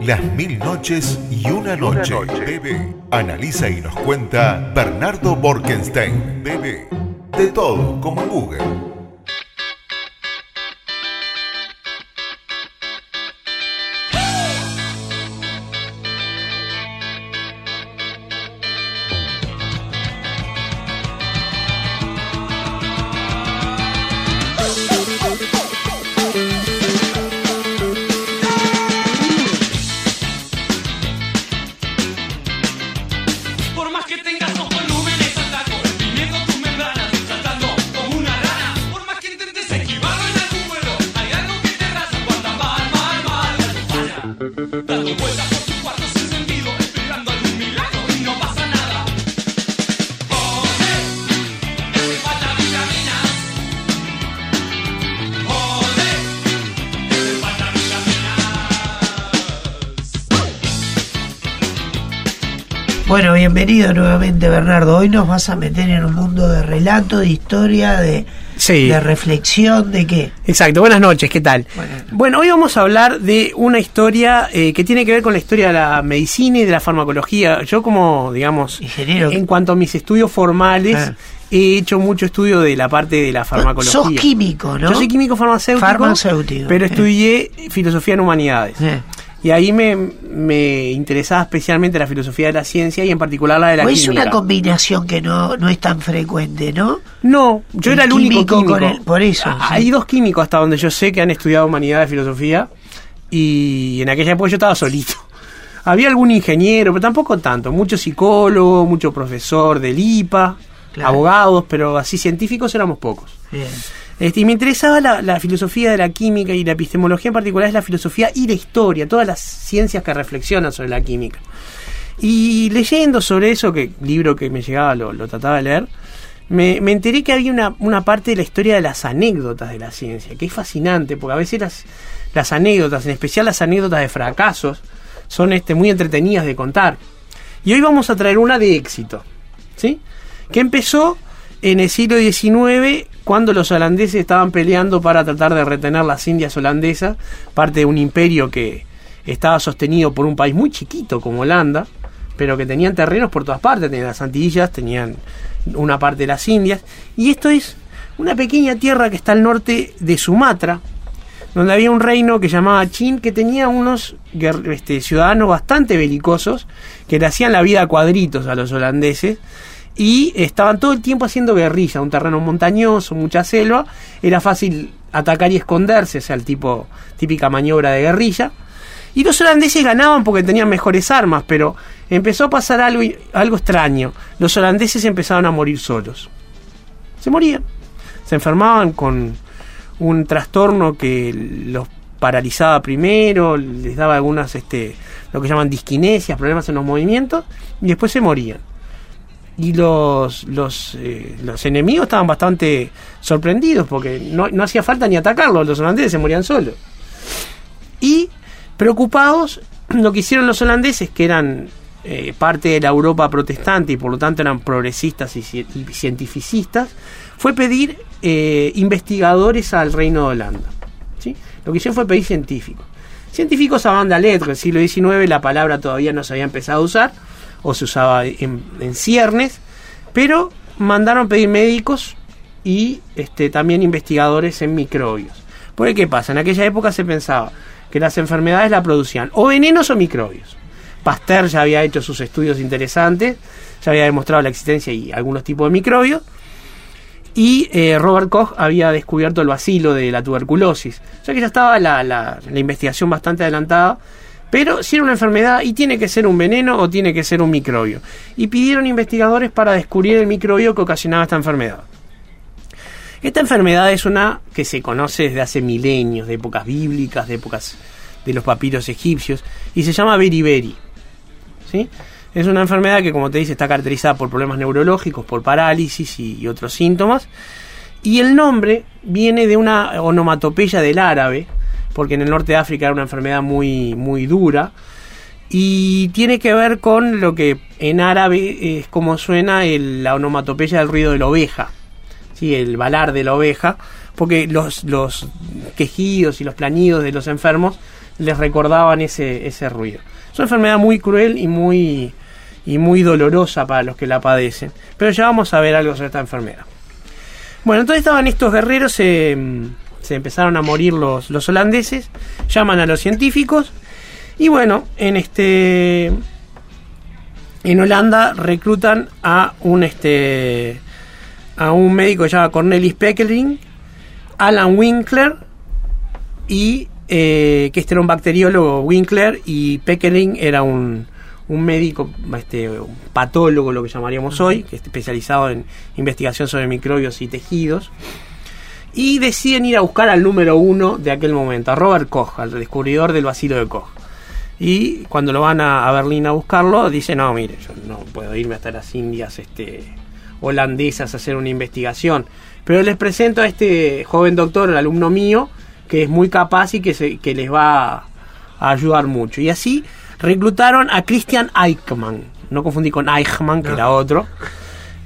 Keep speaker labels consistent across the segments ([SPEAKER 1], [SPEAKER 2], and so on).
[SPEAKER 1] Las mil noches y una noche. Bebé. Analiza y nos cuenta Bernardo Borkenstein. Bebé. De todo, como en Google.
[SPEAKER 2] Bueno, bienvenido nuevamente Bernardo. Hoy nos vas a meter en un mundo de relato, de historia, de, de reflexión, de qué.
[SPEAKER 3] Exacto, buenas noches, ¿qué tal? Bueno, hoy vamos a hablar de una historia eh, que tiene que ver con la historia de la medicina y de la farmacología. Yo como, digamos, Ingeniero. en cuanto a mis estudios formales... Ah. He hecho mucho estudio de la parte de la farmacología.
[SPEAKER 2] Sos químico, ¿no?
[SPEAKER 3] Yo soy químico farmacéutico. Farmacéutico. Pero estudié filosofía en humanidades. Y ahí me, interesaba especialmente la filosofía de la ciencia y en particular la de la química.
[SPEAKER 2] Es una combinación que no, no es tan frecuente, ¿no?
[SPEAKER 3] No, yo era el único químico.
[SPEAKER 2] por eso.
[SPEAKER 3] Ah, hay dos químicos hasta donde yo sé que han estudiado humanidad y filosofía y en aquella época yo estaba solito. Había algún ingeniero, pero tampoco tanto. Mucho psicólogo, mucho profesor del IPA, abogados, pero así científicos éramos pocos. Bien. Este, y me interesaba la, filosofía de la química y la epistemología en particular es la filosofía y la historia, todas las ciencias que reflexionan sobre la química. Y leyendo sobre eso, que libro que me llegaba lo, trataba de leer, me, enteré que había una, parte de la historia de las anécdotas de la ciencia, que es fascinante, porque a veces las, las anécdotas, en especial las anécdotas de fracasos, son este, muy entretenidas de contar. Y hoy vamos a traer una de éxito, ¿sí? Que empezó en el siglo XIX, cuando los holandeses estaban peleando para tratar de retener las Indias holandesas, parte de un imperio que estaba sostenido por un país muy chiquito como Holanda, pero que tenían terrenos por todas partes, tenían las Antillas, tenían una parte de las Indias, y esto es una pequeña tierra que está al norte de Sumatra, donde había un reino que llamaba Chin, que tenía unos este, ciudadanos bastante belicosos, que le hacían la vida a cuadritos a los holandeses, y estaban todo el tiempo haciendo guerrilla, un terreno montañoso, mucha selva, era fácil atacar y esconderse, o sea, el tipo típica maniobra de guerrilla. Y los holandeses ganaban porque tenían mejores armas, pero empezó a pasar algo, algo extraño. Los holandeses empezaron a morir solos. Se morían. Se enfermaban con un trastorno que los paralizaba primero, les daba algunas, este, lo que llaman disquinesias, problemas en los movimientos, y después se morían y los, los, eh, los enemigos estaban bastante sorprendidos porque no, no hacía falta ni atacarlos, los holandeses se morían solos. Y preocupados, lo que hicieron los holandeses, que eran eh, parte de la Europa protestante y por lo tanto eran progresistas y, cientificistas, fue pedir eh, investigadores al reino de Holanda. ¿sí? Lo que hicieron fue pedir científicos. Científicos a banda letra, el siglo XIX la palabra todavía no se había empezado a usar o se usaba en, ciernes, pero mandaron pedir médicos y este, también investigadores en microbios. Porque ¿qué pasa? En aquella época se pensaba que las enfermedades la producían o venenos o microbios. Pasteur ya había hecho sus estudios interesantes, ya había demostrado la existencia y algunos tipos de microbios. Y eh, Robert Koch había descubierto el vacilo de la tuberculosis. O sea que ya estaba la, la investigación bastante adelantada pero si era una enfermedad y tiene que ser un veneno o tiene que ser un microbio. Y pidieron investigadores para descubrir el microbio que ocasionaba esta enfermedad. Esta enfermedad es una que se conoce desde hace milenios, de épocas bíblicas, de épocas de los papiros egipcios, y se llama beriberi. ¿sí? Es una enfermedad que, como te dice, está caracterizada por problemas neurológicos, por parálisis y otros síntomas. Y el nombre viene de una onomatopeya del árabe, porque en el norte de África era una enfermedad muy, muy dura. Y tiene que ver con lo que en árabe es como suena el, la onomatopeya del ruido de la oveja, ¿sí? el balar de la oveja, porque los, los quejidos y los planidos de los enfermos les recordaban ese, ese ruido. Es una enfermedad muy cruel y muy, y muy dolorosa para los que la padecen. Pero ya vamos a ver algo sobre esta enfermedad. Bueno, entonces estaban estos guerreros, se empezaron a morir los, los holandeses, llaman a los científicos y bueno, en este en Holanda reclutan a un este a un médico que se llama Cornelis Peckering, Alan Winkler y eh, que este era un bacteriólogo Winkler y Peckering era un, un médico, este, un patólogo, lo que llamaríamos hoy, que es especializado en investigación sobre microbios y tejidos. Y deciden ir a buscar al número uno de aquel momento, a Robert Koch, al descubridor del vacilo de Koch. Y cuando lo van a, Berlín a buscarlo, dice, no, mire, yo no puedo irme hasta las Indias este, holandesas a hacer una investigación. Pero les presento a este joven doctor, el alumno mío, que es muy capaz y que, se, que les va a ayudar mucho. Y así reclutaron a Christian Eichmann, no confundí con Eichmann, que era otro.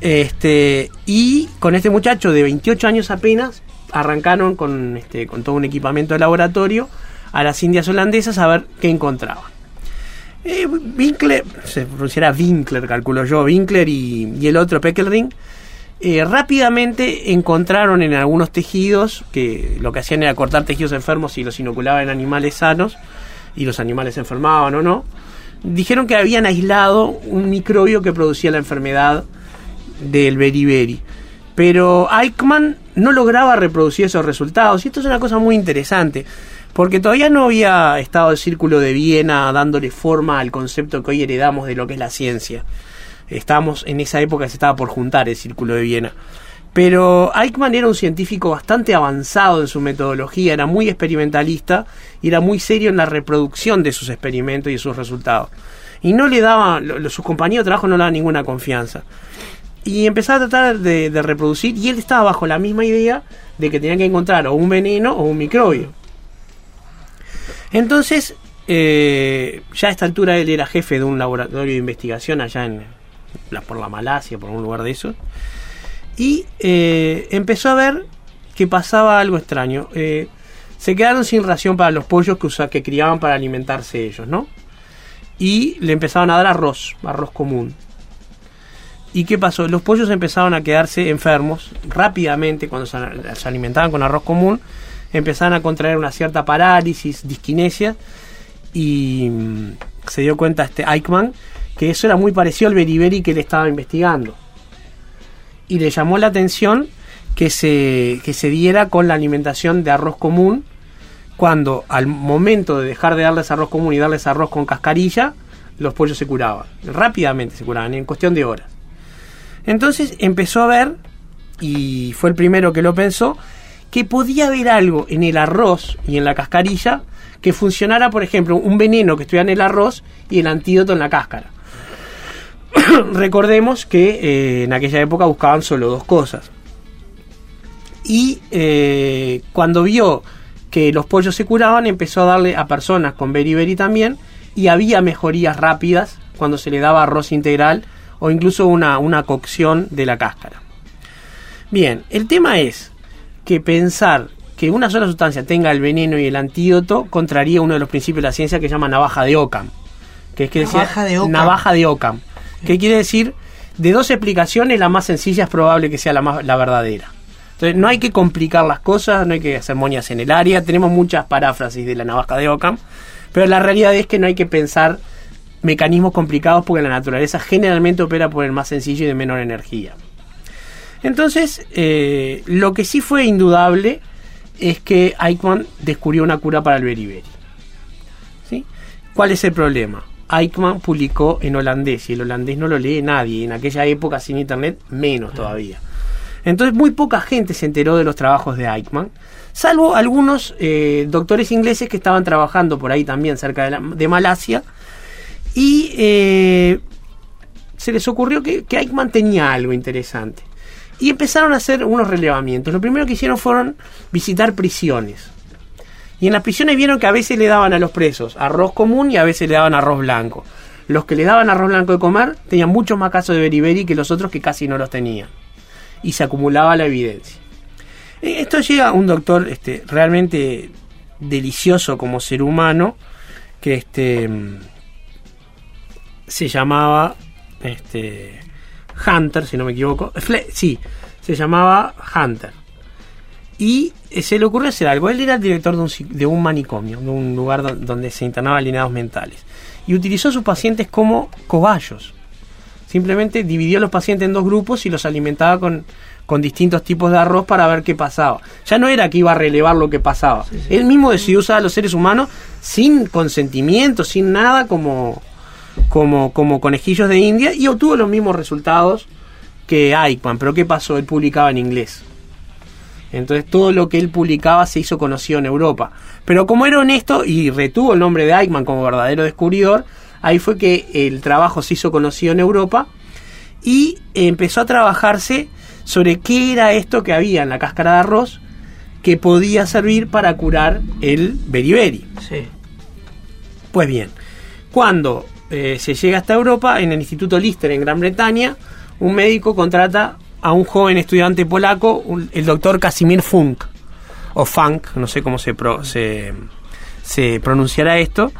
[SPEAKER 3] Este, y con este muchacho de 28 años apenas, arrancaron con, este, con todo un equipamiento de laboratorio a las Indias holandesas a ver qué encontraban. Eh, Winkler, se pronunciará Winkler, calculo yo, Winkler y, el otro Peckelring, eh, rápidamente encontraron en algunos tejidos, que lo que hacían era cortar tejidos enfermos y los inoculaban en animales sanos, y los animales se enfermaban o no, dijeron que habían aislado un microbio que producía la enfermedad del beriberi. Pero Eichmann no lograba reproducir esos resultados, y esto es una cosa muy interesante porque todavía no había estado el Círculo de Viena dándole forma al concepto que hoy heredamos de lo que es la ciencia. Estábamos en esa época se estaba por juntar el Círculo de Viena. Pero Eichmann era un científico bastante avanzado en su metodología, era muy experimentalista y era muy serio en la reproducción de sus experimentos y sus resultados. Y no le daba, sus compañeros de trabajo no le daban ninguna confianza. Y empezaba a tratar de, reproducir y él estaba bajo la misma idea de que tenía que encontrar o un veneno o un microbio. Entonces, eh, ya a esta altura él era jefe de un laboratorio de investigación allá en por la Malasia, por un lugar de eso. Y eh, empezó a ver que pasaba algo extraño. Eh, se quedaron sin ración para los pollos que, que criaban para alimentarse ellos, ¿no? Y le empezaban a dar arroz, arroz común. ¿Y qué pasó? Los pollos empezaron a quedarse enfermos rápidamente cuando se alimentaban con arroz común empezaron a contraer una cierta parálisis, disquinesia, y mm, se dio cuenta este Eichmann que eso era muy parecido al beriberi que él estaba investigando. Y le llamó la atención que se, que se diera con la alimentación de arroz común, cuando al momento de dejar de darles arroz común y darles arroz con cascarilla, los pollos se curaban. Rápidamente se curaban, en cuestión de horas. Entonces empezó a ver, y fue el primero que lo pensó, que podía haber algo en el arroz y en la cascarilla que funcionara, por ejemplo, un veneno que estuviera en el arroz y el antídoto en la cáscara. Recordemos que eh, en aquella época buscaban solo dos cosas. Y eh, cuando vio que los pollos se curaban, empezó a darle a personas con beriberi también, y había mejorías rápidas cuando se le daba arroz integral o incluso una, una cocción de la cáscara. Bien, el tema es, que pensar que una sola sustancia tenga el veneno y el antídoto contraría uno de los principios de la ciencia que se llama navaja de Ockham. Que es que navaja, de Ockham. navaja de. Que quiere decir, de dos explicaciones, la más sencilla es probable que sea la, más, la verdadera. Entonces, no hay que complicar las cosas, no hay que hacer moñas en el área. Tenemos muchas paráfrasis de la navaja de Ockham, pero la realidad es que no hay que pensar mecanismos complicados porque la naturaleza generalmente opera por el más sencillo y de menor energía. Entonces, eh, lo que sí fue indudable es que Eichmann descubrió una cura para el beriberi. ¿Sí? ¿Cuál es el problema? Eichmann publicó en holandés y el holandés no lo lee nadie, en aquella época sin internet menos todavía. Entonces muy poca gente se enteró de los trabajos de Eichmann, salvo algunos eh, doctores ingleses que estaban trabajando por ahí también cerca de, Malasia y eh, se les ocurrió que, que Eichmann tenía algo interesante y empezaron a hacer unos relevamientos. Lo primero que hicieron fueron visitar prisiones. Y en las prisiones vieron que a veces le daban a los presos arroz común y a veces le daban arroz blanco. Los que le daban arroz blanco de comer tenían muchos más casos de beriberi que los otros que casi no los tenían. Y se acumulaba la evidencia. Eh, esto llega a un doctor este, realmente delicioso como ser humano que este se llamaba este Hunter, si no me equivoco. sí, se llamaba Hunter. Y eh, se le ocurrió hacer algo. Él era el director de un, de un manicomio, de un lugar donde se internaban alineados mentales. Y utilizó a sus pacientes como cobayos. Simplemente dividió a los pacientes en dos grupos y los alimentaba con, con distintos tipos de arroz para ver qué pasaba. Ya no era que iba a relevar lo que pasaba. Él mismo decidió usar a los seres humanos sin consentimiento, sin nada como, como, como conejillos de India y obtuvo los mismos resultados que Eichmann. Pero ¿qué pasó? Él publicaba en inglés. Entonces todo lo que él publicaba se hizo conocido en Europa. Pero como era honesto y retuvo el nombre de Eichmann como verdadero descubridor, ahí fue que el trabajo se hizo conocido en Europa y empezó a trabajarse sobre qué era esto que había en la cáscara de arroz que podía servir para curar el beriberi. Sí. Pues bien, cuando eh, se llega hasta Europa, en el Instituto Lister en Gran Bretaña, un médico contrata a un joven estudiante polaco, el doctor Casimir Funk, o Funk, no sé cómo se, pronunciará esto,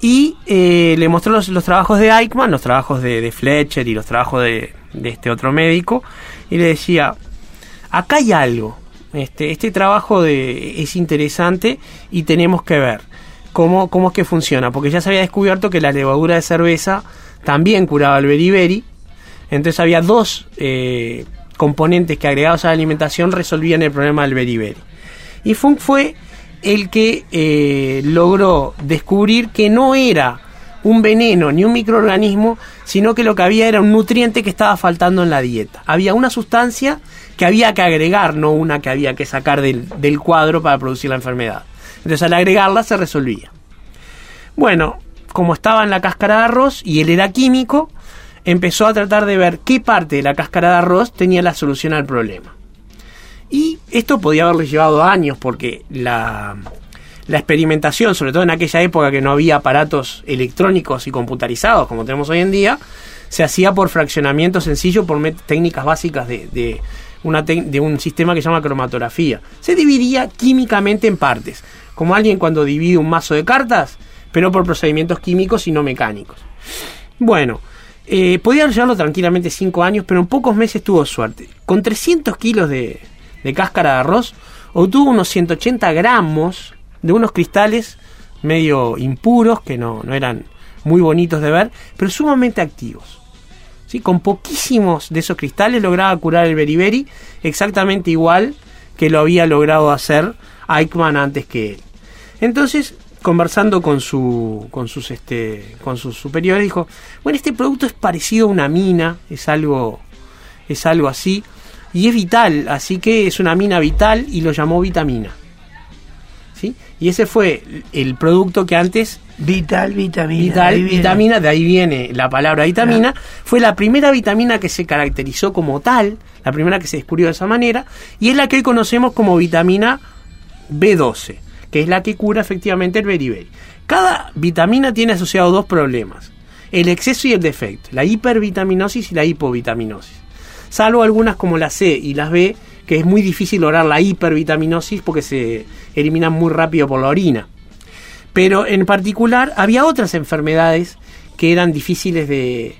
[SPEAKER 3] y eh, le mostró los, trabajos de Eichmann, los trabajos de, Fletcher y los trabajos de, este otro médico, y le decía, acá hay algo, este, este trabajo es interesante y tenemos que ver cómo, cómo es que funciona, porque ya se había descubierto que la levadura de cerveza también curaba el beriberi, entonces había dos eh, componentes que agregados a la alimentación resolvían el problema del beriberi. Y Funk fue el que eh, logró descubrir que no era un veneno ni un microorganismo, sino que lo que había era un nutriente que estaba faltando en la dieta. Había una sustancia que había que agregar, no una que había que sacar del, del cuadro para producir la enfermedad. Entonces al agregarla se resolvía. Bueno, como estaba en la cáscara de arroz y él era químico, empezó a tratar de ver qué parte de la cáscara de arroz tenía la solución al problema. Y esto podía haberle llevado años porque la, la experimentación, sobre todo en aquella época que no había aparatos electrónicos y computarizados como tenemos hoy en día, se hacía por fraccionamiento sencillo, por técnicas básicas de, de, una de un sistema que se llama cromatografía. Se dividía químicamente en partes, como alguien cuando divide un mazo de cartas, pero por procedimientos químicos y no mecánicos. Bueno, eh, podía llevarlo tranquilamente 5 años, pero en pocos meses tuvo suerte. Con 300 kilos de, cáscara de arroz, obtuvo unos 180 gramos de unos cristales medio impuros, que no, eran muy bonitos de ver, pero sumamente activos. ¿Sí? Con poquísimos de esos cristales lograba curar el beriberi exactamente igual que lo había logrado hacer Eichmann antes que él. Entonces conversando con su con sus este con sus superiores dijo bueno este producto es parecido a una mina es algo es algo así y es vital así que es una mina vital y lo llamó vitamina ¿sí? y ese fue el producto que antes
[SPEAKER 2] vital vitamina
[SPEAKER 3] vital vitamina de ahí viene la palabra vitamina fue la primera vitamina que se caracterizó como tal la primera que se descubrió de esa manera y es la que hoy conocemos como vitamina B12 que es la que cura efectivamente el beriberi. Cada vitamina tiene asociado dos problemas, el exceso y el defecto, la hipervitaminosis y la hipovitaminosis. Salvo algunas como la C y las B, que es muy difícil lograr la hipervitaminosis porque se eliminan muy rápido por la orina. Pero en particular había otras enfermedades que eran difíciles de,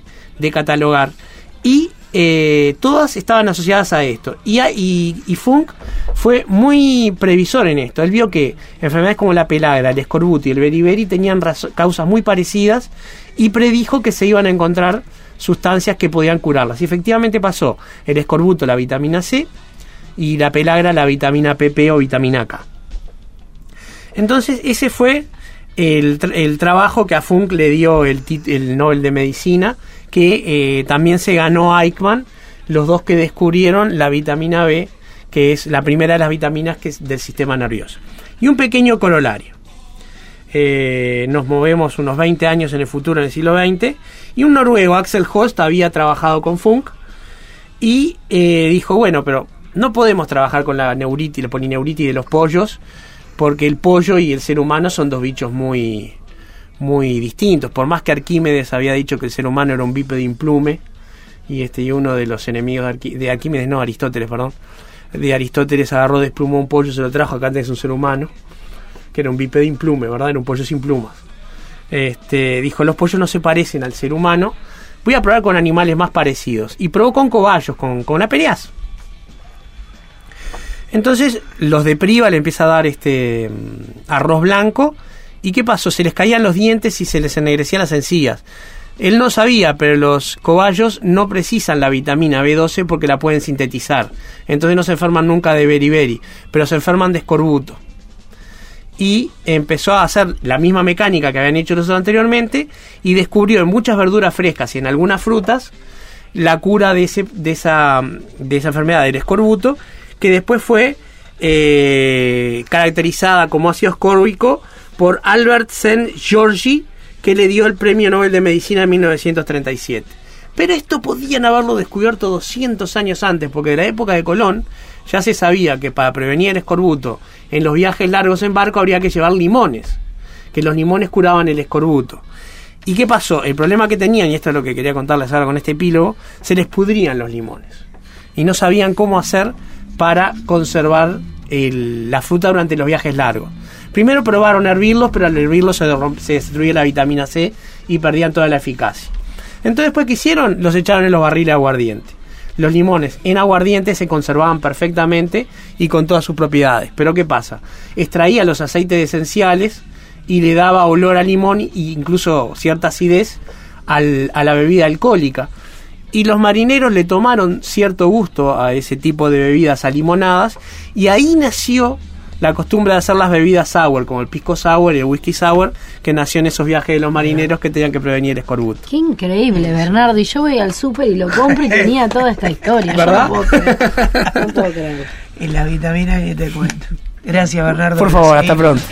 [SPEAKER 3] catalogar y eh, todas estaban asociadas a esto. Y, y, Funk fue muy previsor en esto. Él vio que enfermedades como la pelagra, el escorbuto y el beriberi tenían causas muy parecidas y predijo que se iban a encontrar sustancias que podían curarlas. Y efectivamente pasó. El escorbuto, la vitamina C, y la pelagra, la vitamina PP o vitamina K. Entonces, ese fue el, el trabajo que a Funk le dio el, el Nobel de Medicina que eh, también se ganó Eichmann, los dos que descubrieron la vitamina B, que es la primera de las vitaminas que es del sistema nervioso. Y un pequeño corolario. Eh, nos movemos unos 20 años en el futuro, en el siglo XX, y un noruego, Axel Host, había trabajado con Funk y eh, dijo, bueno, pero no podemos trabajar con la neuritis, la polineuritis de los pollos, porque el pollo y el ser humano son dos bichos muy, muy distintos. Por más que Arquímedes había dicho que el ser humano era un bípedo implume, y este y uno de los enemigos de, Arquímedes, no, Aristóteles, perdón, de Aristóteles agarró, desplumó un pollo, se lo trajo, acá antes un ser humano. que era un bípedo implume, ¿verdad? Era un pollo sin plumas. Este, dijo, los pollos no se parecen al ser humano, voy a probar con animales más parecidos. Y probó con cobayos, con, con aperias. Entonces los de Priva le empieza a dar este mm, arroz blanco. ¿Y qué pasó? Se les caían los dientes y se les ennegrecían las encías. Él no sabía, pero los cobayos no precisan la vitamina B12 porque la pueden sintetizar. Entonces no se enferman nunca de beriberi, pero se enferman de escorbuto. Y empezó a hacer la misma mecánica que habían hecho los anteriormente y descubrió en muchas verduras frescas y en algunas frutas la cura de, ese, de, esa, de esa enfermedad del escorbuto, que después fue eh, caracterizada como ácido escórbico por Albert Saint Georgi que le dio el Premio Nobel de Medicina en 1937. Pero esto podían haberlo descubierto 200 años antes, porque de la época de Colón ya se sabía que para prevenir el escorbuto en los viajes largos en barco habría que llevar limones, que los limones curaban el escorbuto. ¿Y qué pasó? El problema que tenían, y esto es lo que quería contarles ahora con este epílogo, se les pudrían los limones. Y no sabían cómo hacer para conservar la fruta durante los viajes largos. Primero probaron hervirlos, pero al hervirlos se, se destruía la vitamina C y perdían toda la eficacia. Entonces, después que hicieron, los echaron en los barriles de aguardiente. Los limones en aguardiente se conservaban perfectamente y con todas sus propiedades. Pero ¿qué pasa? Extraía los aceites esenciales y le daba olor a limón e incluso cierta acidez a la bebida alcohólica. Y los marineros le tomaron cierto gusto a ese tipo de bebidas alimonadas y ahí nació la costumbre de hacer las bebidas sour, como el pisco sour y el whisky sour, que nació en esos viajes de los marineros que tenían que prevenir escorbuto.
[SPEAKER 4] Qué increíble, Bernardo. Y yo voy al súper y lo compro y tenía toda esta historia.
[SPEAKER 3] ¿Verdad?
[SPEAKER 2] En la vitamina que te cuento. Gracias, Bernardo.
[SPEAKER 3] Por favor, hasta pronto.